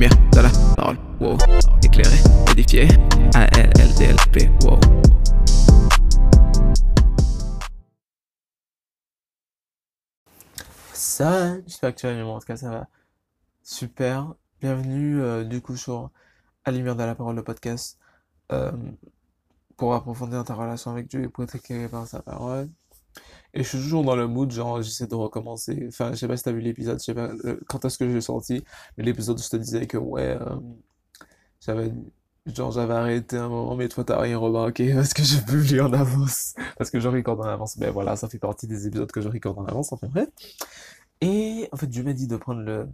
lumière de la parole, wow. Éclairé, édifié, A-L-L-D-L-P, wow. Ça, j'espère que tu vas bien, en tout cas ça va super. Bienvenue euh, du coup sur À lumière de la parole, le podcast, euh, pour approfondir ta relation avec Dieu et pour être éclairé par sa parole. Et je suis toujours dans le mood, genre j'essaie de recommencer. Enfin, je sais pas si t'as vu l'épisode, je sais pas euh, quand est-ce que j'ai sorti, mais l'épisode où je te disais que ouais, euh, j'avais genre j'avais arrêté un moment, mais toi t'as rien remarqué parce que je publie en avance, parce que je recorde en avance. Mais voilà, ça fait partie des épisodes que je recorde en avance, enfin vrai. Et en fait, Dieu m'a dit de prendre le.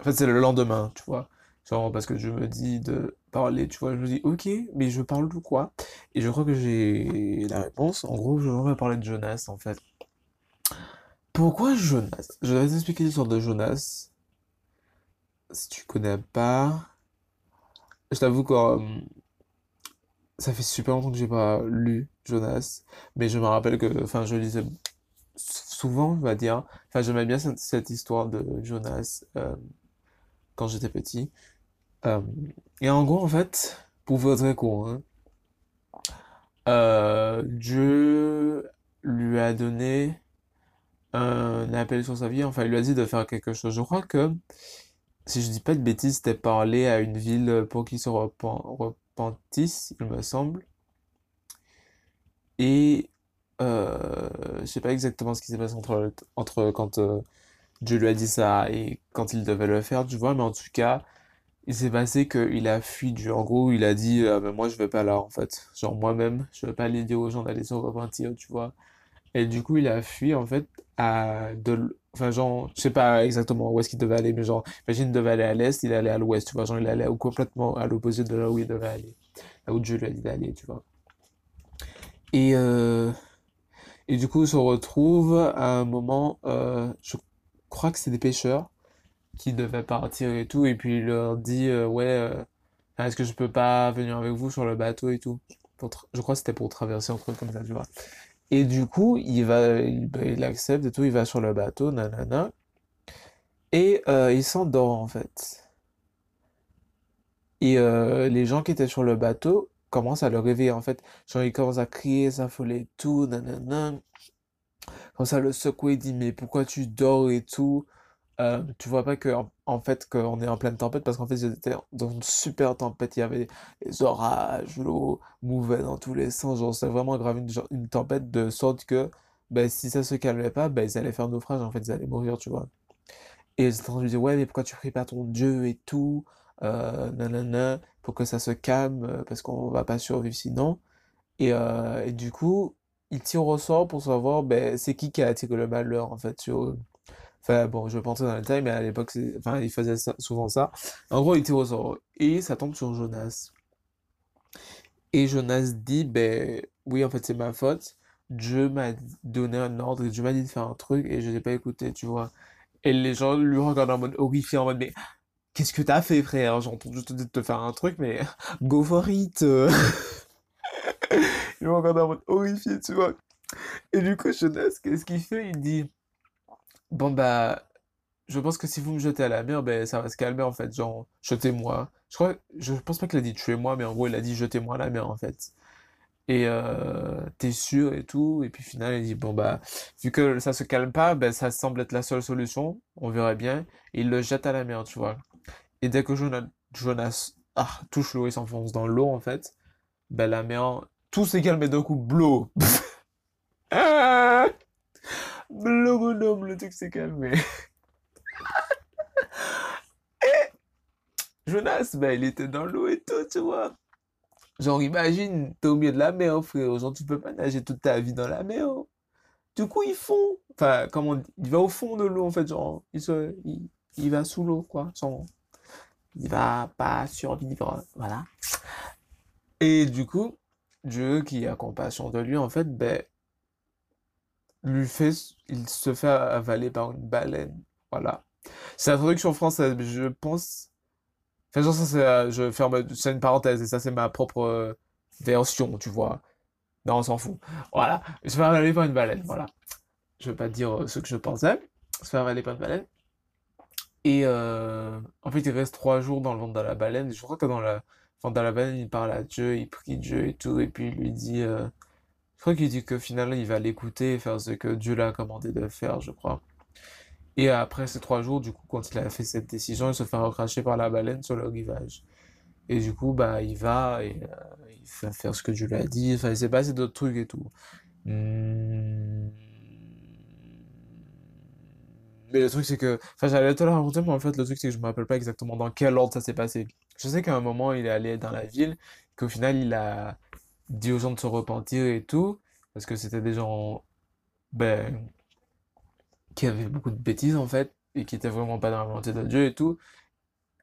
En fait, c'est le lendemain, tu vois. Genre, parce que je me dis de parler, tu vois. Je me dis, ok, mais je parle de quoi? Et je crois que j'ai la réponse. En gros, je vais parler de Jonas, en fait. Pourquoi Jonas? Je vais t'expliquer l'histoire de Jonas. Si tu connais pas. Je t'avoue que euh, ça fait super longtemps que j'ai pas lu Jonas. Mais je me rappelle que, enfin, je lisais souvent, on va dire. Enfin, j'aimais bien cette, histoire de Jonas euh, quand j'étais petit. Euh, et en gros, en fait, pour faire très hein, euh, Dieu lui a donné un appel sur sa vie. Enfin, il lui a dit de faire quelque chose. Je crois que, si je dis pas de bêtises, c'était parler à une ville pour qu'ils se repen- repentissent, il me semble. Et euh, je sais pas exactement ce qui s'est passé entre, entre quand euh, Dieu lui a dit ça et quand il devait le faire, tu vois, mais en tout cas, il s'est passé qu'il a fui Dieu. En gros, il a dit, euh, ben moi je vais pas là en fait. Genre moi-même, je vais pas aller dire aux gens d'aller se repentir, tu vois. Et du coup, il a fui en fait à de, enfin genre, je sais pas exactement où est-ce qu'il devait aller, mais genre, imagine il devait aller à l'est, il allait à l'ouest, tu vois, genre il allait complètement à l'opposé de là où il devait aller, là où Dieu lui a dit d'aller, tu vois. Et euh, Et du coup, on se retrouve à un moment, euh, je crois que c'est des pêcheurs qui devaient partir et tout, et puis il leur dit, euh, ouais, euh, est-ce que je peux pas venir avec vous sur le bateau et tout? Pour je crois que c'était pour traverser un truc comme ça, tu vois. Et du coup, il va, il, bah, accepte et tout, il va sur le bateau, nanana, et euh, il s'endort en fait. Et les gens qui étaient sur le bateau commencent à le réveiller en fait. Genre, ils commencent à crier, s'affoler et tout, nanana. Comme ça, le secouer, il dit, mais pourquoi tu dors et tout? Euh, tu vois pas que, en, fait, qu'on est en pleine tempête, parce qu'en fait, j'étais dans une super tempête, il y avait des orages, l'eau mouvait dans tous les sens, genre, c'était vraiment grave, une, tempête de sorte que, ben, si ça se calmait pas, ben, ils allaient faire naufrage, en fait, ils allaient mourir, tu vois. Et ils étaient en train de dire, ouais, mais pourquoi tu pries pas ton Dieu et tout, euh, pour que ça se calme, euh, parce qu'on va pas survivre sinon. Et, euh, du coup, il tire au sort pour savoir ben, c'est qui qui a attiré le malheur en fait sur eux. Enfin bon, je vais pas entrer dans le détail, mais à l'époque, enfin, il faisait souvent ça. En gros, il tire au sort et ça tombe sur Jonas. Et Jonas dit, ben oui, en fait, c'est ma faute. Dieu m'a donné un ordre, Dieu m'a dit de faire un truc et je l'ai pas écouté, tu vois. Et les gens lui regardent en mode horrifié, en mode, mais qu'est-ce que t'as fait, frère? J'ai entendu te dire de te faire un truc, mais go for it! Ils me regardent en mode horrifié, tu vois. Et du coup, Jonas, qu'est-ce qu'il fait? Il dit, bon bah, je pense que si vous me jetez à la mer, ben ça va se calmer en fait, genre, jetez-moi. Je crois, je pense pas qu'il a dit tuez-moi, mais en gros, il a dit jetez-moi à la mer en fait. Et euh, t'es sûr et tout, et puis finalement, il dit, bon bah, vu que ça se calme pas, ben ça semble être la seule solution, on verrait bien, et il le jette à la mer, tu vois. Et dès que Jonas, Jonas ah, touche l'eau et s'enfonce dans l'eau en fait, ben la mer, tout s'est calmé d'un coup, blow! Ah Le bonhomme, le truc s'est calmé. Jonas, ben, il était dans l'eau et tout, tu vois. Genre, imagine, t'es au milieu de la mer, frère. Genre, tu peux pas nager toute ta vie dans la mer. Du coup, ils font. Enfin, comment? Il va au fond de l'eau, en fait. Genre, il se, il, va sous l'eau, quoi. Genre, il va pas survivre. Voilà. Et du coup, Dieu, qui a compassion de lui, en fait, ben, lui fait, il se fait avaler par une baleine. Voilà. C'est la traduction française, mais je pense. Enfin, ça, c'est, euh, je ferme, c'est une parenthèse, et ça, c'est ma propre euh, version, tu vois. Non, on s'en fout. Voilà. Il se fait avaler par une baleine, voilà. Je vais pas dire euh, ce que je pensais. Il se fait avaler par une baleine. Et euh, en fait, il reste trois jours dans le ventre de la baleine. Je crois que dans le ventre de la baleine, il parle à Dieu, il prie Dieu et tout. Et puis il lui dit, euh, je crois qu'il dit que finalement, il va l'écouter faire ce que Dieu l'a commandé de faire, je crois. Et après ces trois jours, du coup, quand il a fait cette décision, il se fait recracher par la baleine sur le rivage. Et du coup, bah, il va et euh, il fait faire ce que Dieu lui a dit. Enfin, il s'est passé d'autres trucs et tout. Hmm. Mais le truc, c'est que, enfin, j'allais te le raconter, mais en fait, le truc, c'est que je me rappelle pas exactement dans quel ordre ça s'est passé. Je sais qu'à un moment, il est allé dans la ville, qu'au final, il a dit aux gens de se repentir et tout, parce que c'était des gens, ben, qui avaient beaucoup de bêtises, en fait, et qui étaient vraiment pas dans la volonté de Dieu et tout.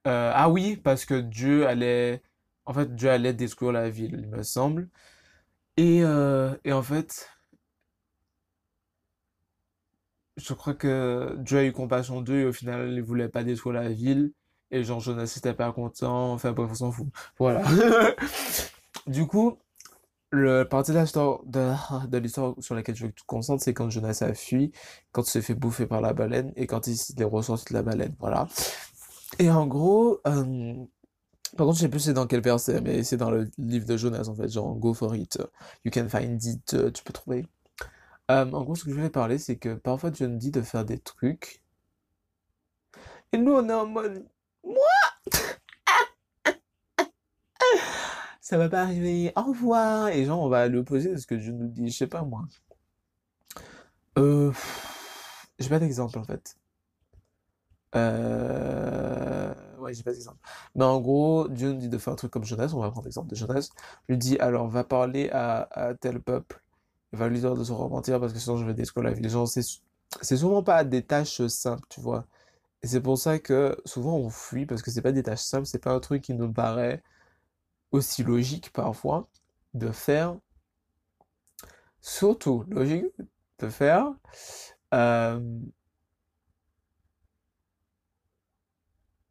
Euh, ah oui, parce que Dieu allait, en fait, Dieu allait détruire la ville, il me semble. Et, euh, et en fait, je crois que Dieu a eu compassion d'eux et au final, il voulait pas détruire la ville. Et Jean Jonas n'était pas content. Enfin, bref, on s'en fout. Voilà. du coup, le partie de l'histoire de, l'histoire sur laquelle je veux que tu te concentres, c'est quand Jonas a fui, quand il s'est fait bouffer par la baleine et quand il est ressorti de la baleine. Voilà. Et en gros, euh, par contre, je sais plus c'est dans quel verset, mais c'est dans le livre de Jonas en fait, genre go for it, you can find it, euh, tu peux trouver. Euh, en gros, ce que je voulais parler, c'est que parfois Dieu nous dit de faire des trucs. Et nous, on est en mode, moi, ça va pas arriver, au revoir. Et genre, on va à l'opposé de ce que Dieu nous dit, je sais pas moi. Euh, j'ai pas d'exemple en fait. Euh, ouais, j'ai pas d'exemple. Mais en gros, Dieu nous dit de faire un truc comme Jonas, on va prendre l'exemple de Jonas. Lui dit, alors, va parler à, tel peuple il va lui dire de se repentir parce que sinon je vais détruire la vie. Les gens, c'est souvent pas des tâches simples, tu vois. Et c'est pour ça que souvent on fuit parce que c'est pas des tâches simples, c'est pas un truc qui nous paraît aussi logique parfois de faire. Surtout logique de faire. Euh,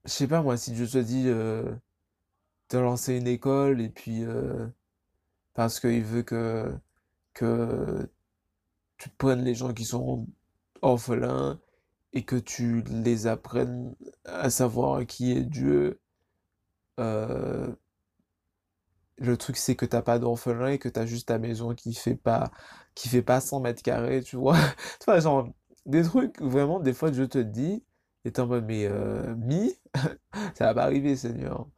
je sais pas moi, si je te dis euh, de lancer une école et puis euh, parce qu'il veut que que tu prennes les gens qui sont orphelins et que tu les apprennes à savoir qui est Dieu. Euh, le truc c'est que t'as pas d'orphelin et que t'as juste ta maison qui fait pas qui fait pas 100 mètres carrés, tu vois. tu vois, genre des trucs vraiment des fois je te dis et en mode mais euh, mi? Ça va pas arriver Seigneur.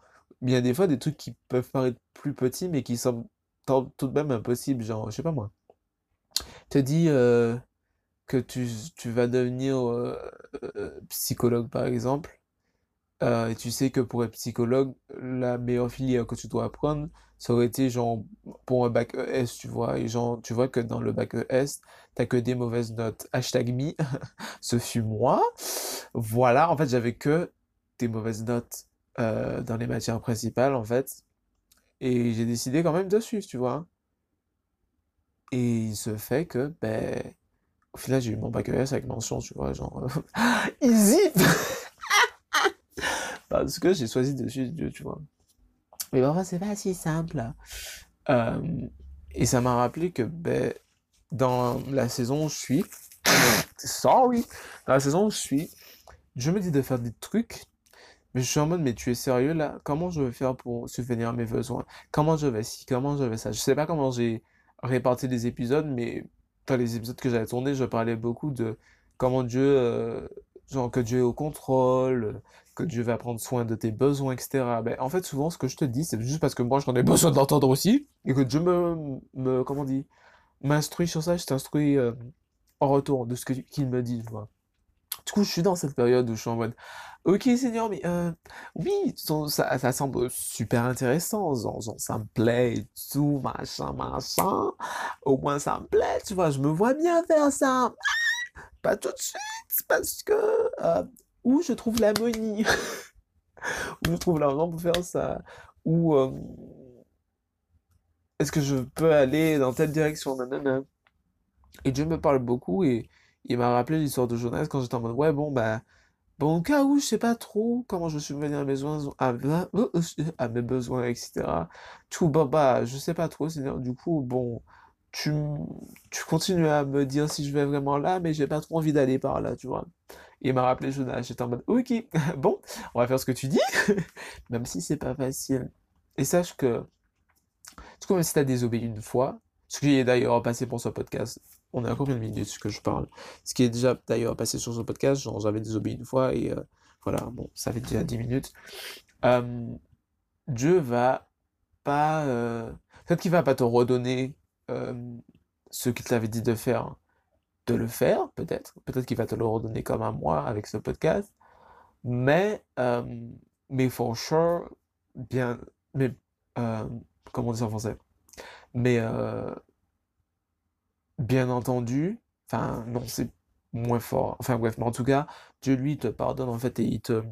Mais il y a des fois des trucs qui peuvent paraître plus petits mais qui sont tout de même impossible, genre, je sais pas moi. Te dis euh, que tu, tu vas devenir euh, psychologue, par exemple, et tu sais que pour être psychologue, la meilleure filière que tu dois apprendre, ça aurait été genre pour un bac ES, tu vois, et genre, tu vois que dans le bac ES, t'as que des mauvaises notes. Hashtag me, ce fut moi. Voilà, en fait, j'avais que des mauvaises notes dans les matières principales, en fait. Et j'ai décidé quand même de suivre, tu vois. Et il se fait que, ben, au final, j'ai eu mon bac ES avec mention, tu vois, genre, easy! Parce que j'ai choisi de suivre Dieu, tu vois. Mais parfois, c'est pas si simple. Euh, et ça m'a rappelé que, ben, dans la saison où je suis, sorry, dans la saison où je suis, je me dis de faire des trucs mais je suis en mode, mais tu es sérieux là? Comment je vais faire pour subvenir à mes besoins? Comment je vais ci? Comment je vais ça? Je sais pas comment j'ai réparti les épisodes, mais dans les épisodes que j'avais tournés, je parlais beaucoup de comment Dieu, euh, genre que Dieu est au contrôle, que Dieu va prendre soin de tes besoins, etc. Ben, en fait, souvent, ce que je te dis, c'est juste parce que moi, j'en ai besoin d'entendre aussi, et que Dieu me, me, comment dit, m'instruit sur ça, je t'instruis euh, en retour de ce qu'il me dit, tu vois. Du coup, je suis dans cette période où je suis en mode, ok Seigneur, mais euh, oui, ça, semble super intéressant, ça me plaît et tout, machin, machin. Au moins ça me plaît, tu vois, je me vois bien faire ça. pas tout de suite, parce que euh, où je trouve l'harmonie, où je trouve l'argent pour faire ça, ou euh, est-ce que je peux aller dans telle direction. Et Dieu me parle beaucoup et il m'a rappelé l'histoire de Jonas quand j'étais en mode, ouais, bon, bah, bon, au cas où, je sais pas trop comment je suis venu à mes besoins, à, mes besoins, etc. Tout, bah, bah, je sais pas trop, Seigneur. Du coup, bon, tu, tu continues à me dire si je vais vraiment là, mais j'ai pas trop envie d'aller par là, tu vois. Il m'a rappelé Jonas. J'étais en mode, ok, bon, on va faire ce que tu dis, même si c'est pas facile. Et sache que, du coup, même si t'as désobéi une fois, ce qui est d'ailleurs passé pour ce podcast, on est à combien de minutes que je parle Ce qui est déjà d'ailleurs passé sur ce podcast, genre j'avais désobéi une fois et euh, voilà, bon, ça fait déjà 10 minutes. Euh, Dieu va pas... Euh, peut-être qu'il va pas te redonner euh, ce qu'il t'avait dit de faire, de le faire, peut-être. Peut-être qu'il va te le redonner comme à moi avec ce podcast. Mais, euh, mais for sure, bien... Mais, euh, comment on dit en français? Mais, euh, bien entendu, enfin, non, c'est moins fort. Enfin bref, mais en tout cas, Dieu lui te pardonne en fait et il te...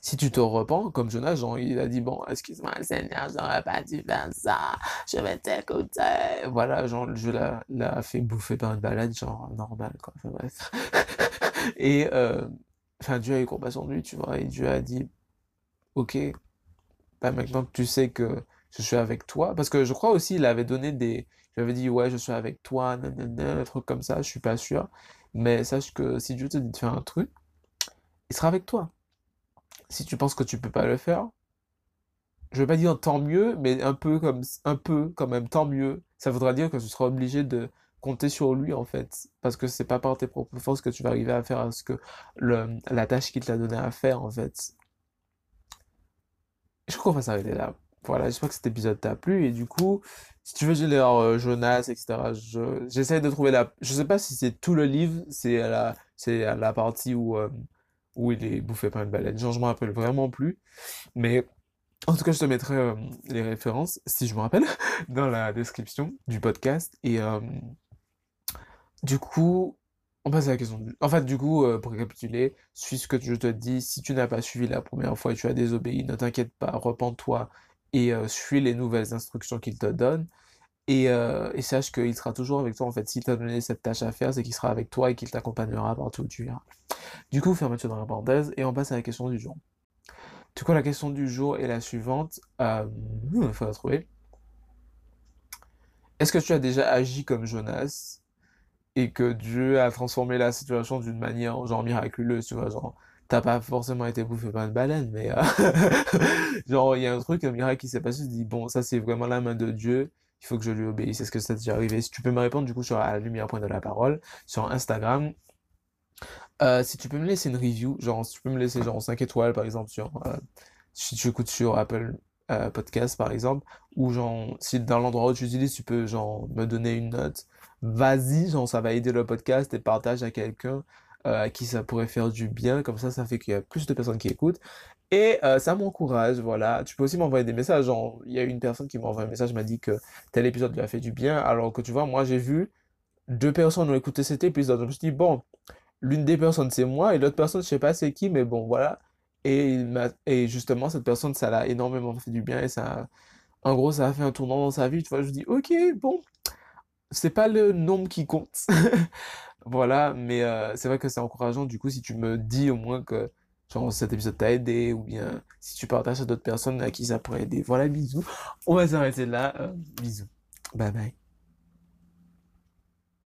Si tu te repens, comme Jonas, genre, il a dit, bon, excuse-moi, Seigneur, j'aurais pas dû faire ça, je vais t'écouter. Voilà, genre, Dieu l'a, l'a fait bouffer par une balade, genre, normal, quoi. Et, euh, enfin, Dieu a eu compassion de lui, tu vois, et Dieu a dit, ok, bah maintenant que tu sais que je suis avec toi, parce que je crois aussi, il avait donné des, il avait dit, ouais, je suis avec toi, nanana, un truc comme ça, je suis pas sûr, mais sache que si Dieu te dit de faire un truc, il sera avec toi. Si tu penses que tu peux pas le faire, je vais pas dire tant mieux, mais un peu comme, un peu quand même tant mieux. Ça voudra dire que tu seras obligé de compter sur lui en fait, parce que c'est pas par tes propres forces que tu vas arriver à faire ce que le, la tâche qu'il t'a donné à faire en fait. Je crois qu'on va s'arrêter là. Voilà, j'espère que cet épisode t'a plu et du coup, si tu veux, j'ai euh, Jonas, etc. Je, j'essaie de trouver la, je sais pas si c'est tout le livre, c'est la, c'est la partie où, euh, où il est bouffé par une baleine. Genre, je me rappelle vraiment plus, mais en tout cas, je te mettrai euh, les références, si je me rappelle, dans la description du podcast. Et euh, du coup, on passe à la question. En fait, du coup, euh, pour récapituler, suis ce que je te dis. Si tu n'as pas suivi la première fois et tu as désobéi, ne t'inquiète pas, repens-toi et suis les nouvelles instructions qu'il te donne. Et, euh, et sache qu'il sera toujours avec toi. En fait, s'il t'a donné cette tâche à faire, c'est qu'il sera avec toi et qu'il t'accompagnera partout où tu iras. Du coup, fermeture dans la parenthèse et on passe à la question du jour. Du coup, la question du jour est la suivante. Il faut la trouver. Est-ce que tu as déjà agi comme Jonas et que Dieu a transformé la situation d'une manière genre miraculeuse, tu vois, genre t'as pas forcément été bouffé par une baleine, mais euh, genre il y a un truc, un miracle qui s'est passé, tu te dis bon, ça c'est vraiment la main de Dieu, il faut que je lui obéisse. Est-ce que ça t'est déjà arrivé? Si tu peux me répondre du coup sur la lumière point de la parole, sur Instagram, euh, si tu peux me laisser une review, genre si tu peux me laisser genre 5 étoiles par exemple sur euh, si tu écoutes sur Apple euh, Podcast par exemple, ou genre si dans l'endroit où tu utilises tu peux genre me donner une note, vas-y, genre ça va aider le podcast et partage à quelqu'un euh, à qui ça pourrait faire du bien, comme ça ça fait qu'il y a plus de personnes qui écoutent. Et euh, ça m'encourage, voilà. Tu peux aussi m'envoyer des messages. Il y a une personne qui m'a envoyé un message, m'a dit que tel épisode lui a fait du bien, alors que tu vois, moi j'ai vu deux personnes ont écouté cet épisode. Je me suis dit, bon, l'une des personnes c'est moi et l'autre personne je sais pas c'est qui mais bon voilà et justement cette personne ça l'a énormément fait du bien et ça en gros ça a fait un tournant dans sa vie tu vois je dis ok bon c'est pas le nombre qui compte voilà mais euh, c'est vrai que c'est encourageant du coup si tu me dis au moins que genre cet épisode t'a aidé ou bien si tu partages à d'autres personnes à qui ça pourrait aider. Voilà bisous. On va s'arrêter là. Euh, bisous. Bye bye